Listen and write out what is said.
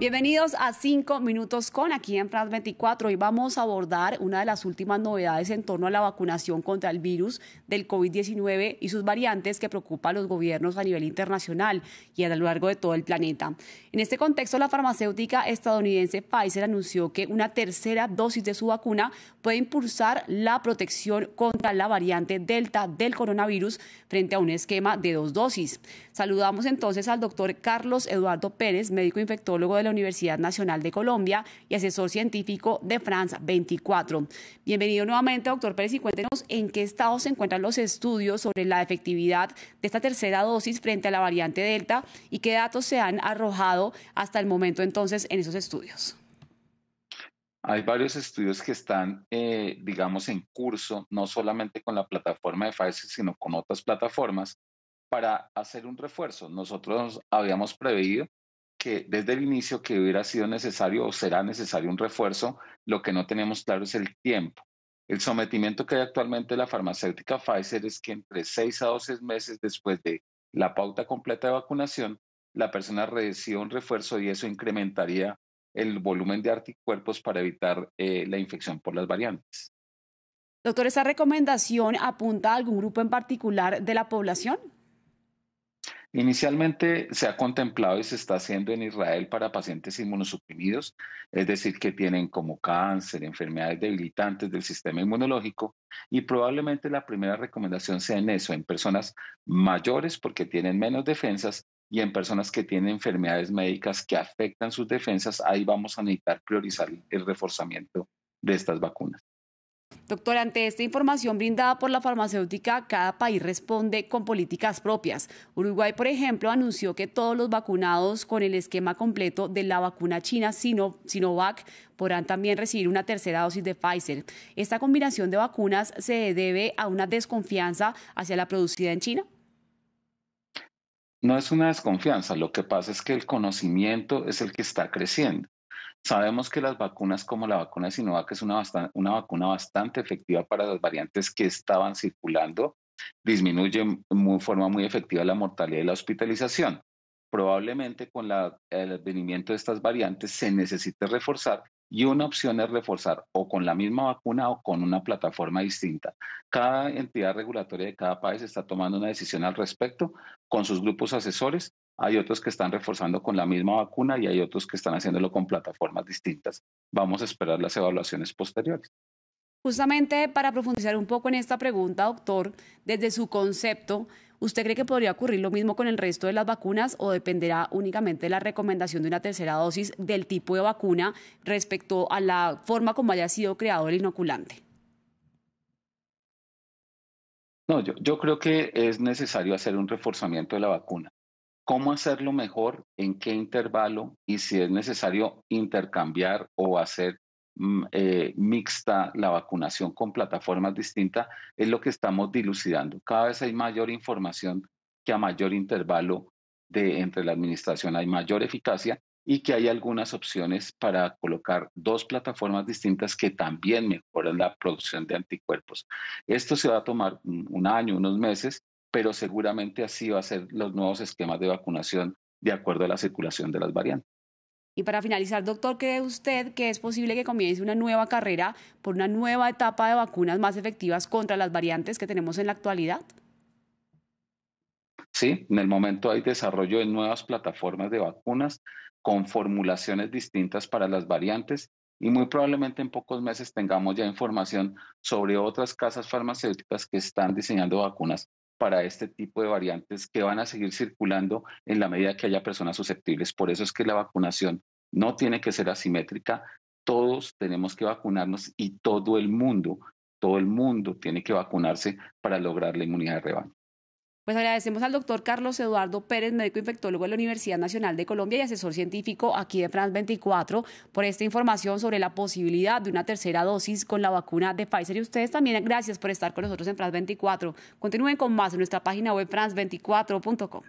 Bienvenidos a 5 minutos con aquí en France 24. Hoy vamos a abordar una de las últimas novedades en torno a la vacunación contra el virus del COVID-19 y sus variantes que preocupa a los gobiernos a nivel internacional y a lo largo de todo el planeta. En este contexto, la farmacéutica estadounidense Pfizer anunció que una tercera dosis de su vacuna puede impulsar la protección contra la variante Delta del coronavirus frente a un esquema de dos dosis. Saludamos entonces al doctor Carlos Eduardo Pérez, médico infectólogo de Universidad Nacional de Colombia y asesor científico de France 24. Bienvenido nuevamente, doctor Pérez, y cuéntenos en qué estado se encuentran los estudios sobre la efectividad de esta tercera dosis frente a la variante Delta y qué datos se han arrojado hasta el momento entonces en esos estudios. Hay varios estudios que están, eh, digamos, en curso, no solamente con la plataforma de Pfizer, sino con otras plataformas, para hacer un refuerzo. Nosotros habíamos previsto que desde el inicio que hubiera sido necesario o será necesario un refuerzo, lo que no tenemos claro es el tiempo. El sometimiento que hay actualmente de la farmacéutica Pfizer es que entre 6 a 12 meses después de la pauta completa de vacunación, la persona reciba un refuerzo y eso incrementaría el volumen de anticuerpos para evitar eh, la infección por las variantes. Doctor, ¿esa recomendación apunta a algún grupo en particular de la población? Inicialmente se ha contemplado y se está haciendo en Israel para pacientes inmunosuprimidos, es decir, que tienen como cáncer, enfermedades debilitantes del sistema inmunológico, y probablemente la primera recomendación sea en eso, en personas mayores porque tienen menos defensas y en personas que tienen enfermedades médicas que afectan sus defensas, ahí vamos a necesitar priorizar el reforzamiento de estas vacunas. Doctor, ante esta información brindada por la farmacéutica, cada país responde con políticas propias. Uruguay, por ejemplo, anunció que todos los vacunados con el esquema completo de la vacuna china Sinovac podrán también recibir una tercera dosis de Pfizer. ¿Esta combinación de vacunas se debe a una desconfianza hacia la producida en China? No es una desconfianza, lo que pasa es que el conocimiento es el que está creciendo. Sabemos que las vacunas como la vacuna de Sinovac es una, una vacuna bastante efectiva para las variantes que estaban circulando, disminuye de forma muy efectiva la mortalidad y la hospitalización. Probablemente con el advenimiento de estas variantes se necesite reforzar y una opción es reforzar o con la misma vacuna o con una plataforma distinta. Cada entidad regulatoria de cada país está tomando una decisión al respecto con sus grupos asesores hay otros que están reforzando con la misma vacuna y hay otros que están haciéndolo con plataformas distintas. Vamos a esperar las evaluaciones posteriores. Justamente para profundizar un poco en esta pregunta, doctor, desde su concepto, ¿usted cree que podría ocurrir lo mismo con el resto de las vacunas o dependerá únicamente de la recomendación de una tercera dosis del tipo de vacuna respecto a la forma como haya sido creado el inoculante? No, yo, yo creo que es necesario hacer un reforzamiento de la vacuna cómo hacerlo mejor, en qué intervalo y si es necesario intercambiar o hacer mm, eh, mixta la vacunación con plataformas distintas, es lo que estamos dilucidando. Cada vez hay mayor información que a mayor intervalo de entre la administración hay mayor eficacia y que hay algunas opciones para colocar dos plataformas distintas que también mejoran la producción de anticuerpos. Esto se va a tomar un año, unos meses, pero seguramente así va a ser los nuevos esquemas de vacunación de acuerdo a la circulación de las variantes. Y para finalizar, doctor, ¿cree usted que es posible que comience una nueva carrera por una nueva etapa de vacunas más efectivas contra las variantes que tenemos en la actualidad? Sí, en el momento hay desarrollo de nuevas plataformas de vacunas con formulaciones distintas para las variantes y muy probablemente en pocos meses tengamos ya información sobre otras casas farmacéuticas que están diseñando vacunas para este tipo de variantes que van a seguir circulando en la medida que haya personas susceptibles. Por eso es que la vacunación no tiene que ser asimétrica. Todos tenemos que vacunarnos y todo el mundo, todo el mundo tiene que vacunarse para lograr la inmunidad de rebaño. Pues agradecemos al doctor Carlos Eduardo Pérez, médico infectólogo de la Universidad Nacional de Colombia y asesor científico aquí de France 24, por esta información sobre la posibilidad de una tercera dosis con la vacuna de Pfizer. Y ustedes también, gracias por estar con nosotros en France 24. Continúen con más en nuestra página web france24.com.